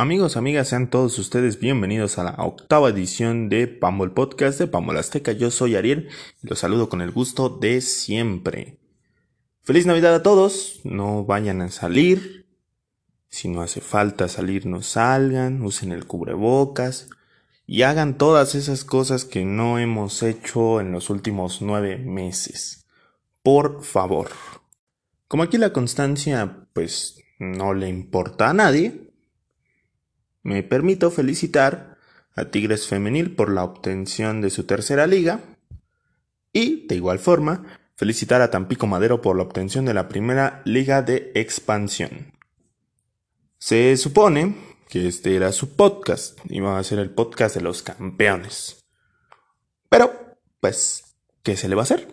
Amigos, amigas, sean todos ustedes bienvenidos a la octava edición de Pambol Podcast de Pambol Azteca. Yo soy Ariel y los saludo con el gusto de siempre. Feliz Navidad a todos, no vayan a salir. Si no hace falta salir, no salgan, usen el cubrebocas y hagan todas esas cosas que no hemos hecho en los últimos nueve meses. Por favor. Como aquí la constancia, pues no le importa a nadie, me permito felicitar a Tigres Femenil por la obtención de su tercera liga y, de igual forma, felicitar a Tampico Madero por la obtención de la primera liga de expansión. Se supone que este era su podcast, iba a ser el podcast de los campeones. Pero, pues, ¿qué se le va a hacer?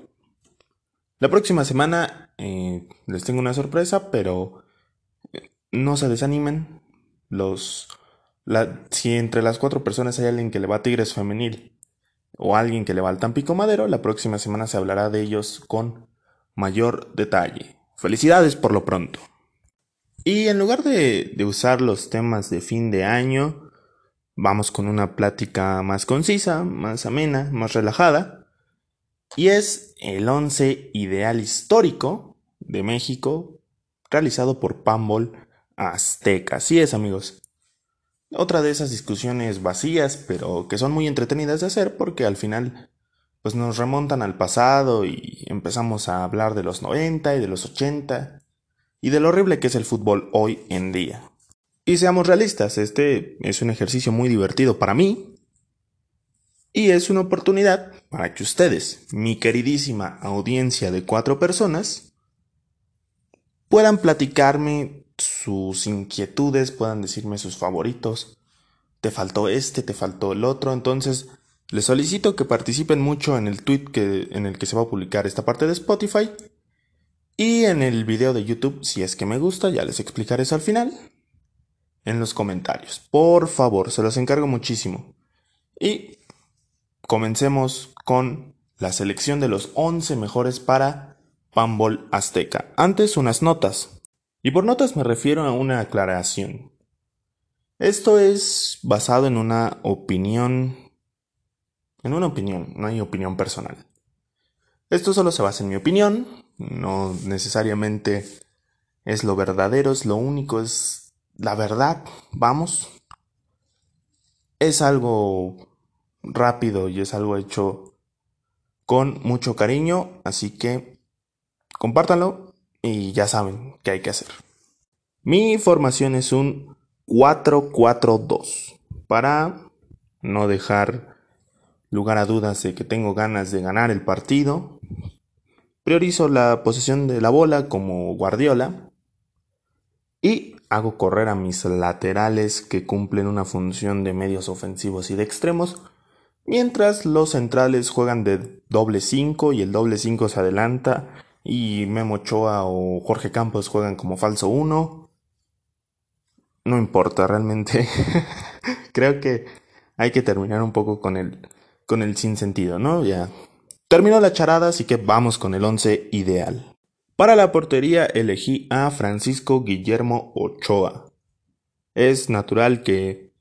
La próxima semana eh, les tengo una sorpresa, pero eh, no se desanimen. Los si entre las cuatro personas hay alguien que le va a Tigres Femenil o alguien que le va al Tampico Madero, la próxima semana se hablará de ellos con mayor detalle. Felicidades por lo pronto. Y en lugar de, de usar los temas de fin de año, vamos con una plática más concisa, más amena, más relajada. Y es el once ideal histórico de México realizado por Pambol Azteca. Así es, amigos. Otra de esas discusiones vacías, pero que son muy entretenidas de hacer porque al final pues nos remontan al pasado y empezamos a hablar de los 90 y de los 80 y de lo horrible que es el fútbol hoy en día. Y seamos realistas, este es un ejercicio muy divertido para mí y es una oportunidad para que ustedes, mi queridísima audiencia de cuatro personas, puedan platicarme sus inquietudes, puedan decirme sus favoritos. Te faltó este, te faltó el otro. Entonces, les solicito que participen mucho en el tweet que, en el que se va a publicar esta parte de Spotify. Y en el video de YouTube, si es que me gusta, ya les explicaré eso al final. En los comentarios. Por favor, se los encargo muchísimo. Y comencemos con la selección de los 11 mejores para Pambol Azteca. Antes, unas notas. Y por notas me refiero a una aclaración. Esto es basado en una opinión... En una opinión, no hay opinión personal. Esto solo se basa en mi opinión, no necesariamente es lo verdadero, es lo único, es la verdad, vamos. Es algo rápido y es algo hecho con mucho cariño, así que compártanlo y ya saben qué hay que hacer. Mi formación es un 4-4-2 para no dejar lugar a dudas de que tengo ganas de ganar el partido. Priorizo la posesión de la bola como Guardiola y hago correr a mis laterales que cumplen una función de medios ofensivos y de extremos, mientras los centrales juegan de doble 5 y el doble 5 se adelanta y Memo Ochoa o Jorge Campos juegan como falso 1. No importa, realmente. Creo que hay que terminar un poco con el, con el sinsentido, ¿no? Ya terminó la charada, así que vamos con el 11 ideal. Para la portería elegí a Francisco Guillermo Ochoa. Es natural que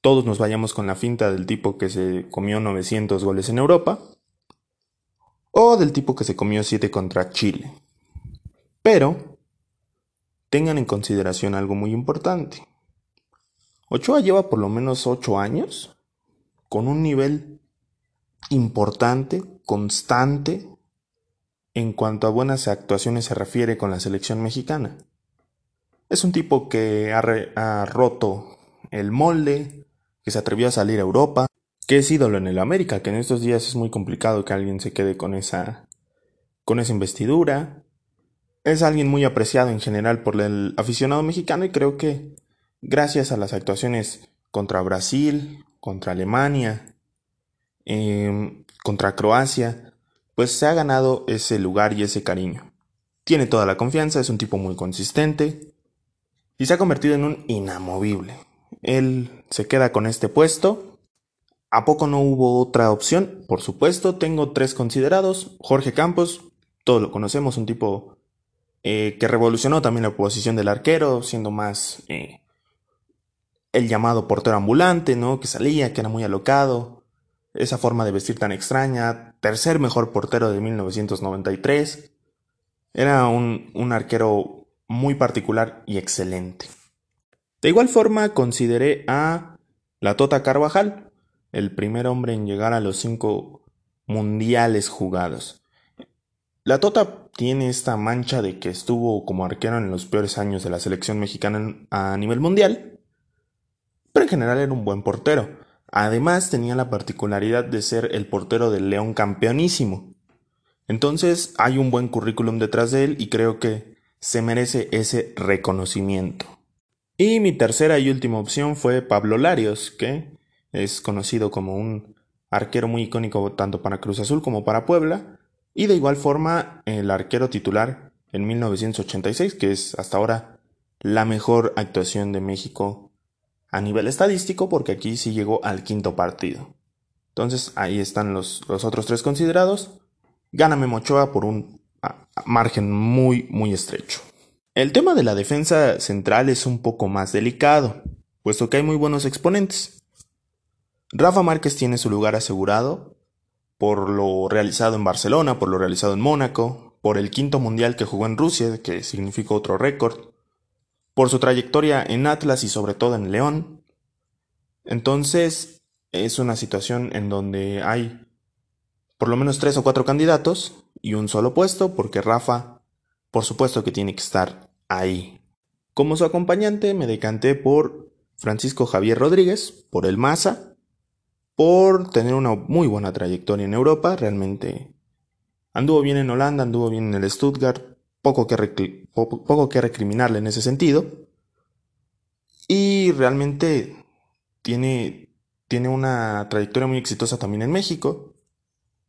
todos nos vayamos con la finta del tipo que se comió 900 goles en Europa, o del tipo que se comió 7 contra Chile. Pero tengan en consideración algo muy importante. Ochoa lleva por lo menos 8 años con un nivel importante, constante, en cuanto a buenas actuaciones se refiere con la selección mexicana. Es un tipo que ha, ha roto el molde, que se atrevió a salir a Europa, que es ídolo en el América, que en estos días es muy complicado que alguien se quede con esa con esa investidura. Es alguien muy apreciado en general por el aficionado mexicano y creo que gracias a las actuaciones contra Brasil, contra Alemania, em, contra Croacia, pues se ha ganado ese lugar y ese cariño. Tiene toda la confianza, es un tipo muy consistente y se ha convertido en un inamovible. Él se queda con este puesto ¿A poco no hubo otra opción? Por supuesto, tengo tres considerados. Jorge Campos, todos lo conocemos, un tipo eh, que revolucionó también la posición del arquero, siendo más... Eh, el llamado portero ambulante, ¿no? Que salía, que era muy alocado, esa forma de vestir tan extraña, tercer mejor portero de 1993. Era un, un arquero muy particular y excelente. De igual forma, consideré a la Tota Carvajal, el primer hombre en llegar a los cinco mundiales jugados. La Tota tiene esta mancha de que estuvo como arquero en los peores años de la selección mexicana a nivel mundial, pero en general era un buen portero. Además tenía la particularidad de ser el portero del León campeonísimo. Entonces hay un buen currículum detrás de él y creo que se merece ese reconocimiento. Y mi tercera y última opción fue Pablo Larios, que es conocido como un arquero muy icónico tanto para Cruz Azul como para Puebla, y de igual forma el arquero titular en 1986, que es hasta ahora la mejor actuación de México a nivel estadístico, porque aquí sí llegó al quinto partido. Entonces ahí están los, los otros tres considerados. Gana Memochoa por un margen muy, muy estrecho. El tema de la defensa central es un poco más delicado, puesto que hay muy buenos exponentes. Rafa Márquez tiene su lugar asegurado por lo realizado en Barcelona, por lo realizado en Mónaco, por el quinto mundial que jugó en Rusia, que significó otro récord, por su trayectoria en Atlas y sobre todo en León. Entonces, es una situación en donde hay por lo menos tres o cuatro candidatos y un solo puesto, porque Rafa, por supuesto que tiene que estar ahí. Como su acompañante me decanté por Francisco Javier Rodríguez, por el Maza, por tener una muy buena trayectoria en Europa, realmente. Anduvo bien en Holanda, anduvo bien en el Stuttgart, poco que, que recriminarle en ese sentido, y realmente tiene, tiene una trayectoria muy exitosa también en México,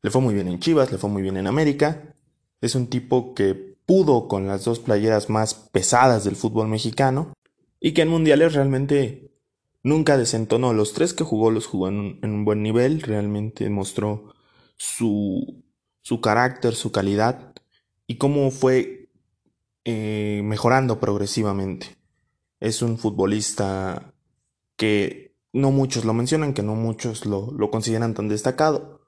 le fue muy bien en Chivas, le fue muy bien en América, es un tipo que pudo con las dos playeras más pesadas del fútbol mexicano, y que en mundiales realmente Nunca desentonó. Los tres que jugó los jugó en un, buen nivel. Realmente mostró su, su carácter, su calidad y cómo fue eh, mejorando progresivamente. Es un futbolista que no muchos lo mencionan, que no muchos lo, lo consideran tan destacado,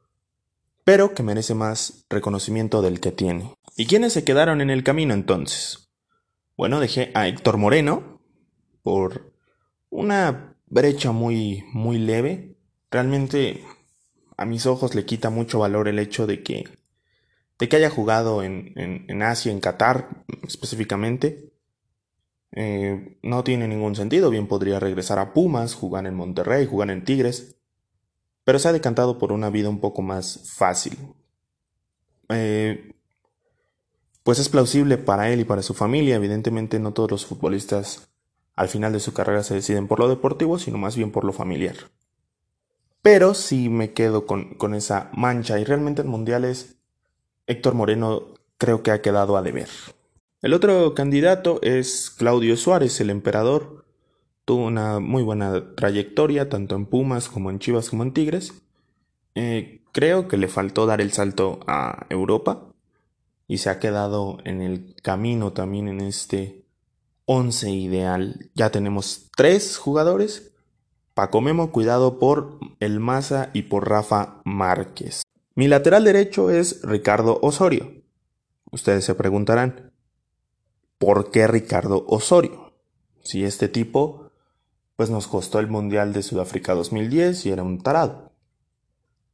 pero que merece más reconocimiento del que tiene. ¿Y quiénes se quedaron en el camino entonces? Bueno, dejé a Héctor Moreno por una brecha muy, muy leve. Realmente a mis ojos le quita mucho valor el hecho de que, de que haya jugado en, en, Asia, en Qatar específicamente. Eh, no tiene ningún sentido, bien podría regresar a Pumas, jugar en Monterrey, jugar en Tigres, pero se ha decantado por una vida un poco más fácil. Eh, pues es plausible para él y para su familia, evidentemente no todos los futbolistas al final de su carrera se deciden por lo deportivo, sino más bien por lo familiar. Pero sí me quedo con, esa mancha y realmente en mundiales Héctor Moreno creo que ha quedado a deber. El otro candidato es Claudio Suárez, el emperador. Tuvo una muy buena trayectoria, tanto en Pumas como en Chivas como en Tigres. Eh, creo que le faltó dar el salto a Europa y se ha quedado en el camino también en este 11 ideal. Ya tenemos tres jugadores. Paco Memo, cuidado por el Maza y por Rafa Márquez. Mi lateral derecho es Ricardo Osorio. Ustedes se preguntarán, ¿por qué Ricardo Osorio? Si este tipo, pues nos costó el Mundial de Sudáfrica 2010 y era un tarado.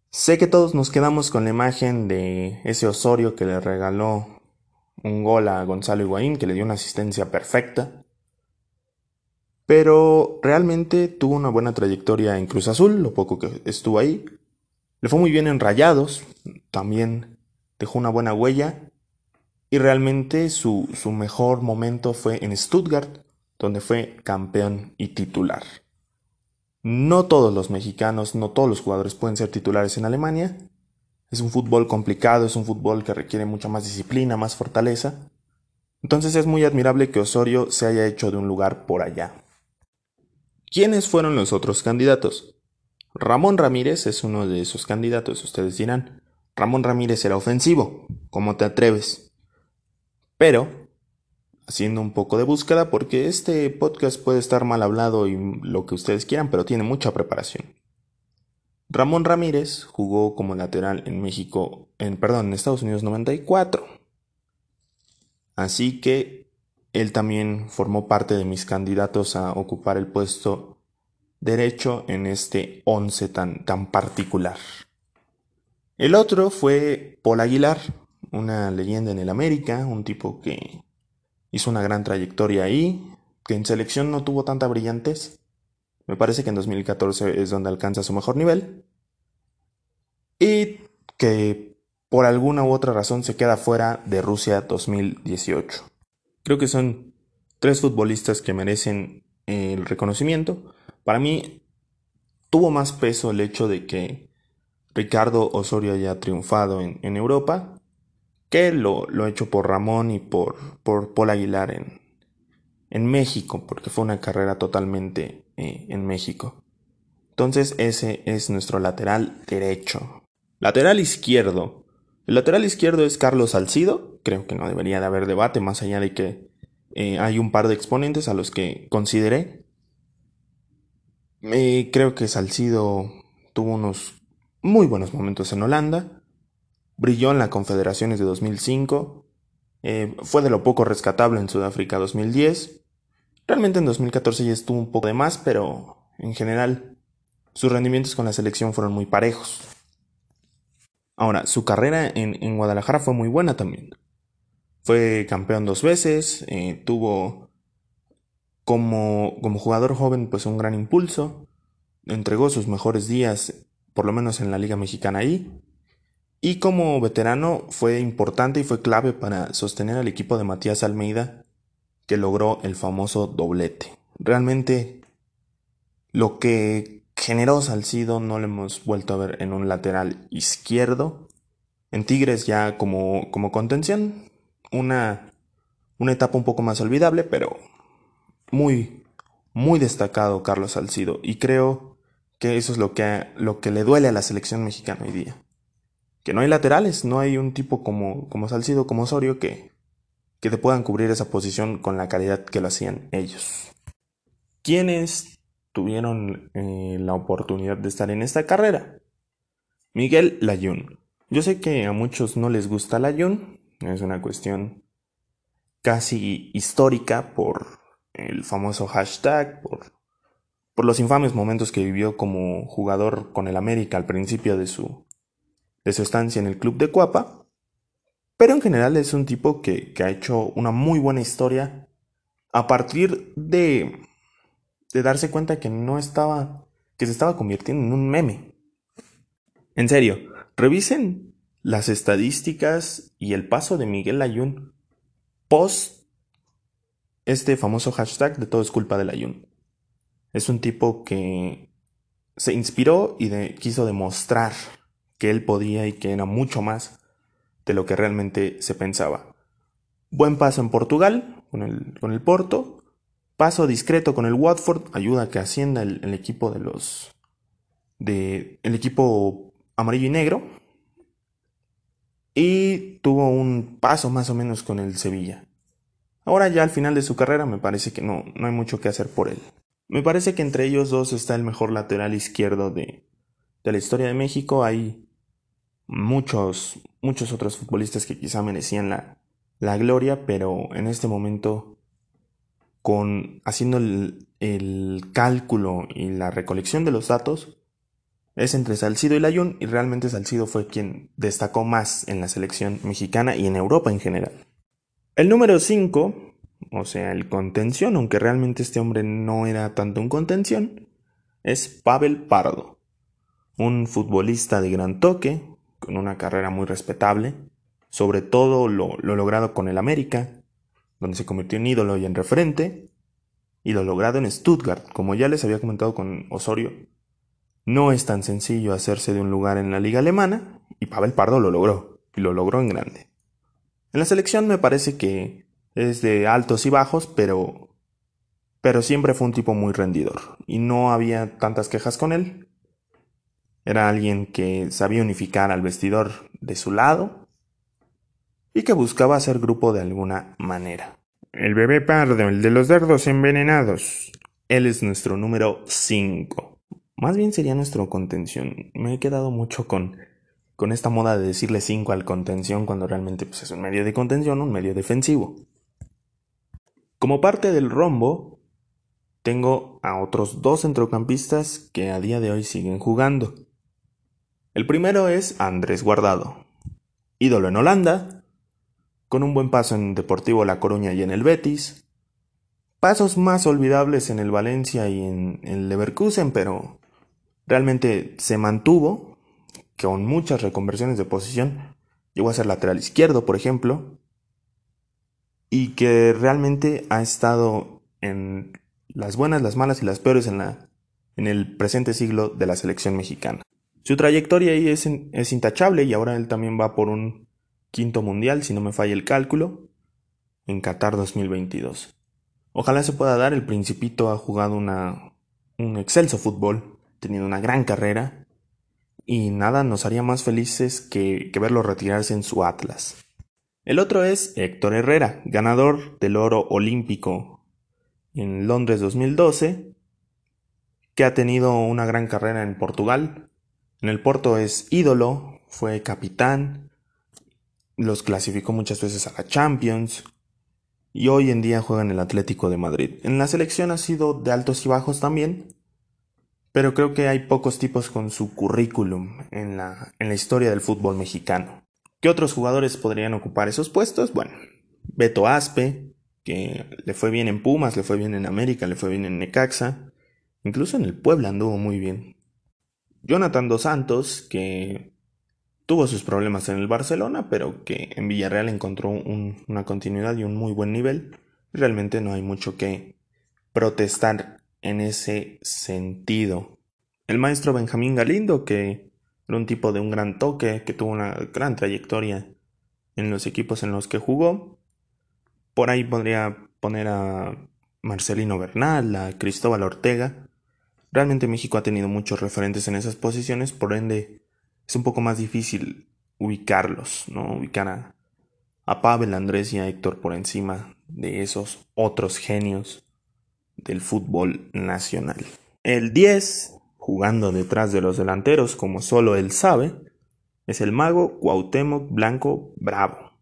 Sé que todos nos quedamos con la imagen de ese Osorio que le regaló un gol a Gonzalo Higuaín que le dio una asistencia perfecta. Pero realmente tuvo una buena trayectoria en Cruz Azul, lo poco que estuvo ahí. Le fue muy bien en Rayados, también dejó una buena huella. Y realmente su, su mejor momento fue en Stuttgart, donde fue campeón y titular. No todos los mexicanos, no todos los jugadores pueden ser titulares en Alemania, es un fútbol complicado, es un fútbol que requiere mucha más disciplina, más fortaleza. Entonces es muy admirable que Osorio se haya hecho de un lugar por allá. ¿Quiénes fueron los otros candidatos? Ramón Ramírez es uno de esos candidatos, ustedes dirán. Ramón Ramírez era ofensivo, ¿cómo te atreves? Pero haciendo un poco de búsqueda porque este podcast puede estar mal hablado y lo que ustedes quieran, pero tiene mucha preparación. Ramón Ramírez jugó como lateral en México, en perdón, en Estados Unidos 94. Así que él también formó parte de mis candidatos a ocupar el puesto derecho en este once tan, tan particular. El otro fue Paul Aguilar, una leyenda en el América, un tipo que hizo una gran trayectoria ahí, que en selección no tuvo tanta brillantez. Me parece que en 2014 es donde alcanza su mejor nivel. Y que por alguna u otra razón se queda fuera de Rusia 2018. Creo que son tres futbolistas que merecen el reconocimiento. Para mí tuvo más peso el hecho de que Ricardo Osorio haya triunfado en, Europa que lo, lo, hecho por Ramón y por, por Paul Aguilar en, en México, porque fue una carrera totalmente eh, en México. Entonces ese es nuestro lateral derecho. Lateral izquierdo. El lateral izquierdo es Carlos Salcido. Creo que no debería de haber debate, más allá de que eh, hay un par de exponentes a los que consideré. Eh, creo que Salcido tuvo unos muy buenos momentos en Holanda. Brilló en la Confederaciones de 2005. Eh, fue de lo poco rescatable en Sudáfrica 2010. Realmente en 2014 ya estuvo un poco de más, pero en general sus rendimientos con la selección fueron muy parejos. Ahora, su carrera en Guadalajara fue muy buena también. Fue campeón dos veces, eh, tuvo como, como jugador joven pues un gran impulso, entregó sus mejores días, por lo menos en la Liga Mexicana ahí, y como veterano fue importante y fue clave para sostener al equipo de Matías Almeida, que logró el famoso doblete. Realmente lo que generó Salcido no lo hemos vuelto a ver en un lateral izquierdo. En Tigres ya como, como contención una, una etapa un poco más olvidable, pero muy, muy destacado Carlos Salcido. Y creo que eso es lo que, lo que le duele a la selección mexicana hoy día. Que no hay laterales, no hay un tipo como, como Salcido, como Osorio, que, que te puedan cubrir esa posición con la calidad que lo hacían ellos. ¿Quiénes tuvieron eh, la oportunidad de estar en esta carrera? Miguel Layún. Yo sé que a muchos no les gusta Layún, es una cuestión casi histórica por el famoso hashtag, por, por los infames momentos que vivió como jugador con el América al principio de su, de su estancia en el club de Cuapa. Pero en general es un tipo que, que ha hecho una muy buena historia a partir de, de darse cuenta que no estaba, que se estaba convirtiendo en un meme. En serio, revisen las estadísticas y el paso de Miguel Ayun post este famoso hashtag de todo es culpa del Ayun. Es un tipo que se inspiró y quiso demostrar que él podía y que era mucho más de lo que realmente se pensaba. Buen paso en Portugal con el, con el Porto. Paso discreto con el Watford. Ayuda a que ascienda el, el equipo de los. de. el equipo amarillo y negro y tuvo un paso más o menos con el Sevilla. Ahora ya al final de su carrera me parece que no, no hay mucho que hacer por él. Me parece que entre ellos dos está el mejor lateral izquierdo de, de la historia de México. Hay muchos, muchos otros futbolistas que quizá merecían la, la gloria, pero en este momento, con haciendo el, cálculo y la recolección de los datos, es entre Salcido y Layún y realmente Salcido fue quien destacó más en la selección mexicana y en Europa en general. El número 5, o sea, el contención, aunque realmente este hombre no era tanto un contención, es Pavel Pardo, un futbolista de gran toque, con una carrera muy respetable, sobre todo lo, lo logrado con el América, donde se convirtió en ídolo y en referente, y lo logrado en Stuttgart, como ya les había comentado con Osorio, no es tan sencillo hacerse de un lugar en la liga alemana y Pavel Pardo lo logró, y lo logró en grande. En la selección me parece que es de altos y bajos, pero pero siempre fue un tipo muy rendidor y no había tantas quejas con él. Era alguien que sabía unificar al vestidor de su lado y que buscaba hacer grupo de alguna manera. El bebé pardo, el de los dardos envenenados. Él es nuestro número 5. Más bien sería nuestro contención. Me he quedado mucho con, con esta moda de decirle 5 al contención cuando realmente pues, es un medio de contención, un medio defensivo. Como parte del rombo, tengo a otros dos centrocampistas que a día de hoy siguen jugando. El primero es Andrés Guardado, ídolo en Holanda, con un buen paso en Deportivo La Coruña y en el Betis, pasos más olvidables en el Valencia y en el Leverkusen, pero realmente se mantuvo con muchas reconversiones de posición. Llegó a ser lateral izquierdo, por ejemplo, y que realmente ha estado en las buenas, las malas y las peores en, en el presente siglo de la selección mexicana. Su trayectoria ahí es, intachable y ahora él también va por un quinto mundial, si no me falla el cálculo, en Qatar 2022. Ojalá se pueda dar, el Principito ha jugado un excelso fútbol, tenido una gran carrera, y nada nos haría más felices que, que verlo retirarse en su Atlas. El otro es Héctor Herrera, ganador del oro olímpico en Londres 2012, que ha tenido una gran carrera en Portugal. En el Porto es ídolo, fue capitán, los clasificó muchas veces a la Champions y hoy en día juega en el Atlético de Madrid. En la selección ha sido de altos y bajos también, pero creo que hay pocos tipos con su currículum en la, en la historia del fútbol mexicano. ¿Qué otros jugadores podrían ocupar esos puestos? Bueno, Beto Aspe, que le fue bien en Pumas, le fue bien en América, le fue bien en Necaxa, incluso en el Puebla anduvo muy bien. Jonathan Dos Santos, que tuvo sus problemas en el Barcelona, pero que en Villarreal encontró una continuidad y un muy buen nivel. Realmente no hay mucho que protestar en ese sentido. El maestro Benjamín Galindo, que era un tipo de un gran toque, que tuvo una gran trayectoria en los equipos en los que jugó, por ahí podría poner a Marcelino Bernal, a Cristóbal Ortega. Realmente México ha tenido muchos referentes en esas posiciones, por ende es un poco más difícil ubicarlos, ¿no? Ubicar a, a Pavel, Andrés y a Héctor por encima de esos otros genios del fútbol nacional. El 10, jugando detrás de los delanteros como solo él sabe, es el mago Cuauhtémoc Blanco Bravo.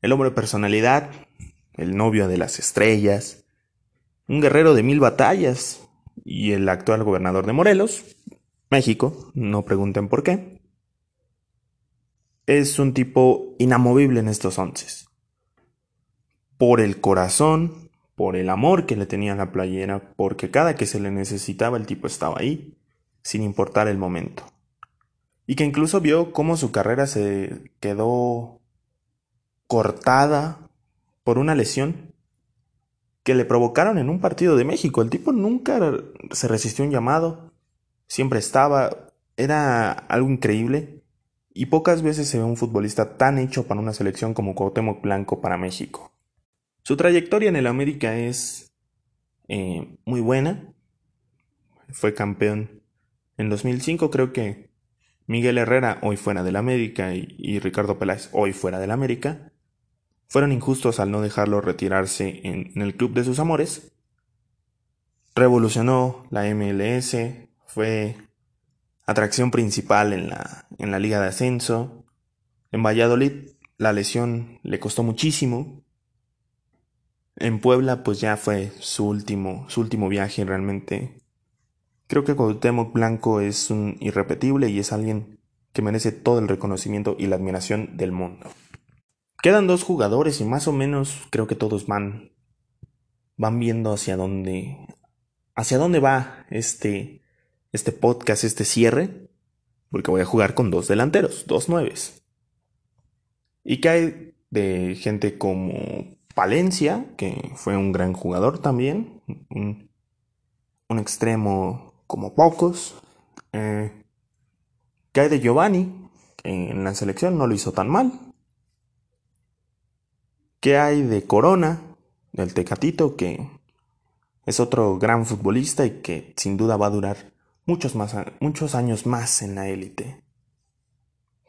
El hombre de personalidad, el novio de las estrellas, un guerrero de mil batallas y el actual gobernador de Morelos, México, no pregunten por qué, es un tipo inamovible en estos once. Por el corazón, por el amor que le tenía a la playera, porque cada que se le necesitaba el tipo estaba ahí, sin importar el momento. Y que incluso vio cómo su carrera se quedó cortada por una lesión que le provocaron en un partido de México. El tipo nunca se resistió a un llamado, siempre estaba, era algo increíble y pocas veces se ve un futbolista tan hecho para una selección como Cuauhtémoc Blanco para México. Su trayectoria en el América es eh, muy buena. Fue campeón en 2005, creo que Miguel Herrera, hoy fuera del América, y, y Ricardo Peláez, hoy fuera del América, fueron injustos al no dejarlo retirarse en, el club de sus amores. Revolucionó la MLS, fue atracción principal en la, en la liga de ascenso. En Valladolid la lesión le costó muchísimo. En Puebla pues ya fue su último, su último viaje realmente. Creo que Cuauhtémoc Blanco es un irrepetible y es alguien que merece todo el reconocimiento y la admiración del mundo. Quedan dos jugadores y más o menos creo que todos van van viendo hacia dónde hacia dónde va este este podcast, este cierre, porque voy a jugar con dos delanteros, dos nueves. Y cae de gente como Palencia, que fue un gran jugador también, un, extremo como pocos. Eh, cae de Giovanni, que en la selección no lo hizo tan mal, ¿Qué hay de Corona, del Tecatito, que es otro gran futbolista y que sin duda va a durar muchos, más, muchos años más en la élite?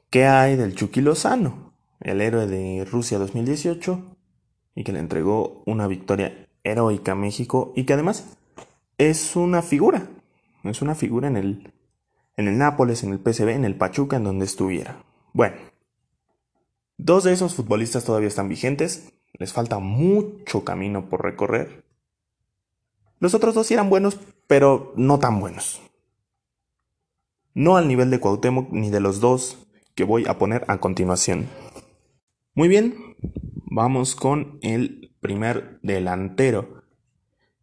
¿Qué hay del Chucky Lozano, el héroe de Rusia 2018? y que le entregó una victoria heroica a México y que además es una figura, es una figura en el, en el Nápoles, en el PSV, en el Pachuca, en donde estuviera. Bueno, dos de esos futbolistas todavía están vigentes, les falta mucho camino por recorrer. Los otros dos sí eran buenos, pero no tan buenos. No al nivel de Cuauhtémoc ni de los dos que voy a poner a continuación. Muy bien, vamos con el primer delantero.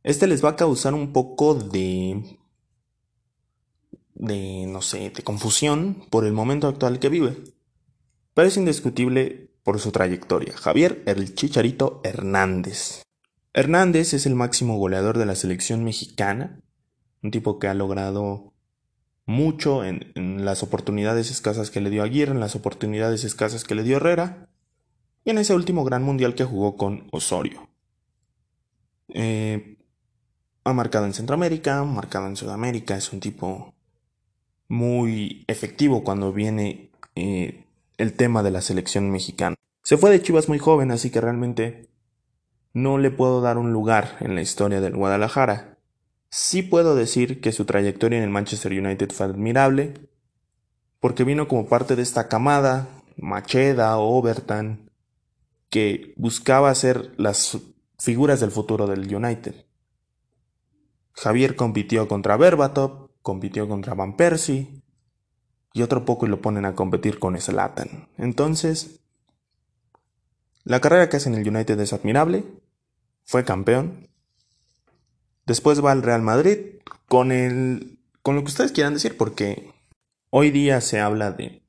Este les va a causar un poco de de no sé, de confusión por el momento actual que vive. Pero es indiscutible por su trayectoria. Javier el Chicharito Hernández. Hernández es el máximo goleador de la selección mexicana, un tipo que ha logrado mucho en, las oportunidades escasas que le dio Aguirre, en las oportunidades escasas que le dio Herrera, y en ese último gran mundial que jugó con Osorio. Eh, ha marcado en Centroamérica, ha marcado en Sudamérica, es un tipo muy efectivo cuando viene eh, el tema de la selección mexicana. Se fue de Chivas muy joven, así que realmente no le puedo dar un lugar en la historia del Guadalajara. Sí puedo decir que su trayectoria en el Manchester United fue admirable, porque vino como parte de esta camada, Macheda Overton, que buscaba ser las figuras del futuro del United. Javier compitió contra Berbatov, compitió contra Van Persie, y otro poco y lo ponen a competir con Zlatan. Entonces, la carrera que hace en el United es admirable, fue campeón. Después va al Real Madrid con el con lo que ustedes quieran decir porque hoy día se habla de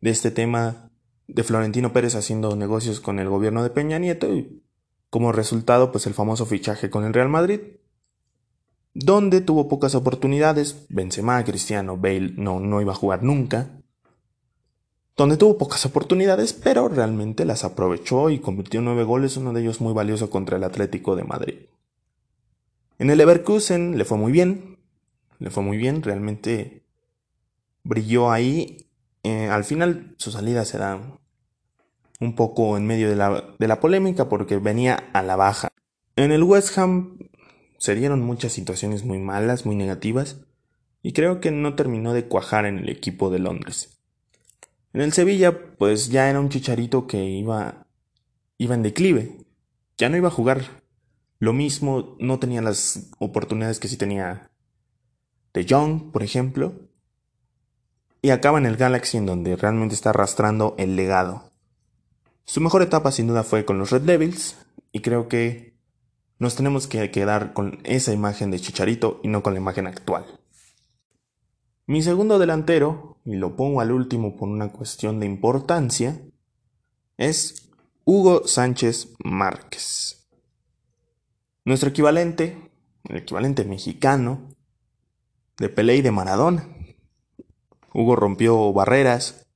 de este tema de Florentino Pérez haciendo negocios con el gobierno de Peña Nieto y como resultado pues el famoso fichaje con el Real Madrid donde tuvo pocas oportunidades, Benzema, Cristiano, Bale no, no iba a jugar nunca, donde tuvo pocas oportunidades, pero realmente las aprovechó y convirtió nueve goles, uno de ellos muy valioso contra el Atlético de Madrid. En el Leverkusen le fue muy bien, le fue muy bien, realmente brilló ahí. Eh, al final su salida se da un poco en medio de la, de la polémica porque venía a la baja. En el West Ham se dieron muchas situaciones muy malas, muy negativas, y creo que no terminó de cuajar en el equipo de Londres. En el Sevilla, pues ya era un chicharito que iba, iba en declive, ya no iba a jugar. Lo mismo, no tenía las oportunidades que sí tenía De Jong, por ejemplo, y acaba en el Galaxy en donde realmente está arrastrando el legado. Su mejor etapa sin duda fue con los Red Devils, y creo que nos tenemos que quedar con esa imagen de Chicharito y no con la imagen actual. Mi segundo delantero, y lo pongo al último por una cuestión de importancia, es Hugo Sánchez Márquez. Nuestro equivalente, el equivalente mexicano, de Pelé y de Maradona. Hugo rompió barreras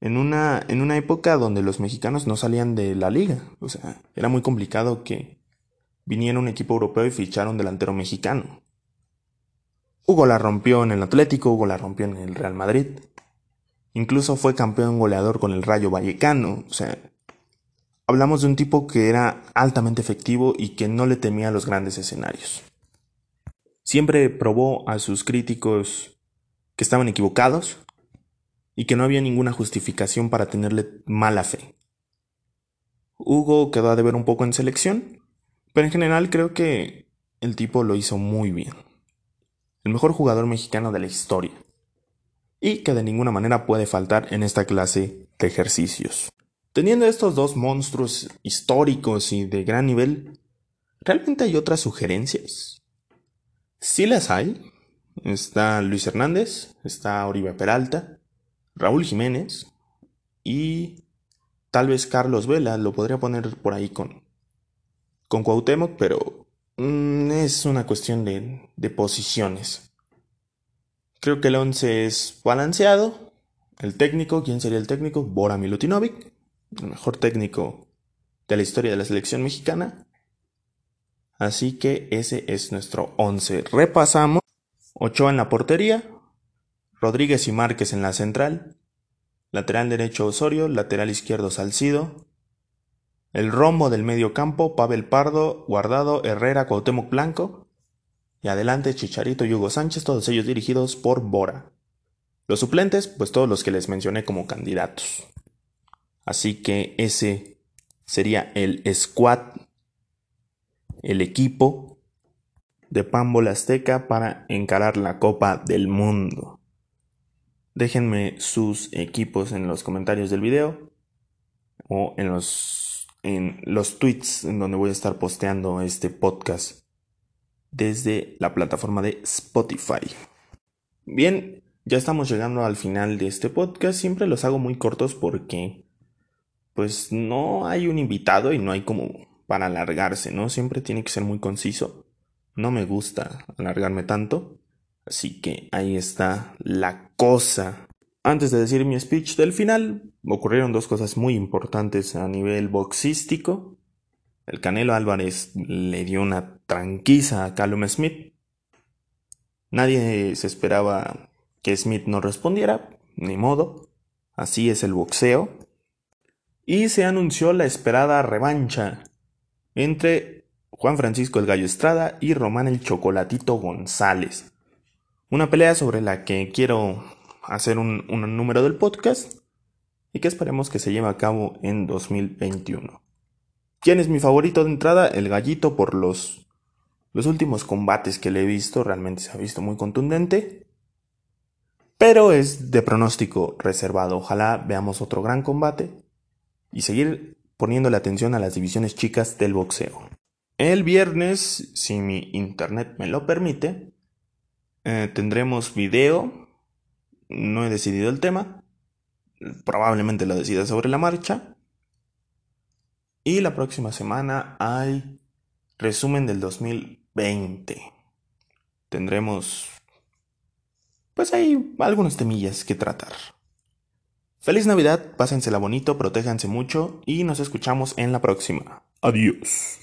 en una, en una época donde los mexicanos no salían de la liga. O sea, era muy complicado que viniera un equipo europeo y ficharon delantero mexicano. Hugo la rompió en el Atlético, Hugo la rompió en el Real Madrid. Incluso fue campeón goleador con el Rayo Vallecano. O sea, hablamos de un tipo que era altamente efectivo y que no le temía a los grandes escenarios. Siempre probó a sus críticos que estaban equivocados y que no había ninguna justificación para tenerle mala fe. Hugo quedó a deber un poco en selección, pero en general creo que el tipo lo hizo muy bien. El mejor jugador mexicano de la historia. Y que de ninguna manera puede faltar en esta clase de ejercicios. Teniendo estos dos monstruos históricos y de gran nivel, ¿realmente hay otras sugerencias? Sí las hay. Está Luis Hernández, está Oribe Peralta, Raúl Jiménez y tal vez Carlos Vela lo podría poner por ahí con, con Cuauhtémoc, pero mm, es una cuestión de, posiciones. Creo que el 11 es balanceado. El técnico, ¿quién sería el técnico? Bora Milutinovic, el mejor técnico de la historia de la selección mexicana. Así que ese es nuestro 11. Repasamos. Ochoa en la portería. Rodríguez y Márquez en la central. Lateral derecho Osorio. Lateral izquierdo Salcido. El rombo del medio campo, Pavel Pardo, Guardado, Herrera, Cuauhtémoc Blanco. Y adelante Chicharito y Hugo Sánchez, todos ellos dirigidos por Bora. Los suplentes, pues todos los que les mencioné como candidatos. Así que ese sería el squad, el equipo de Pambol Azteca para encarar la Copa del Mundo. Déjenme sus equipos en los comentarios del video o en los, en los tweets en donde voy a estar posteando este podcast desde la plataforma de Spotify. Bien, ya estamos llegando al final de este podcast. Siempre los hago muy cortos porque pues no hay un invitado y no hay como para alargarse, ¿no? Siempre tiene que ser muy conciso. No me gusta alargarme tanto. Así que ahí está la cosa. Antes de decir mi speech del final, ocurrieron dos cosas muy importantes a nivel boxístico. El Canelo Álvarez le dio una tranquiza a Callum Smith. Nadie se esperaba que Smith no respondiera, ni modo. Así es el boxeo. Y se anunció la esperada revancha entre Juan Francisco el Gallo Estrada y Román el Chocolatito González. Una pelea sobre la que quiero hacer un, número del podcast y que esperemos que se lleve a cabo en 2021. ¿Quién es mi favorito de entrada? El gallito por los, los últimos combates que le he visto. Realmente se ha visto muy contundente. Pero es de pronóstico reservado. Ojalá veamos otro gran combate y seguir poniéndole atención a las divisiones chicas del boxeo. El viernes, si mi internet me lo permite, eh, tendremos video. No he decidido el tema. Probablemente lo decida sobre la marcha. Y la próxima semana hay resumen del 2020. Tendremos, pues hay algunas temillas que tratar. Feliz Navidad, pásensela bonito, protéjanse mucho y nos escuchamos en la próxima. Adiós.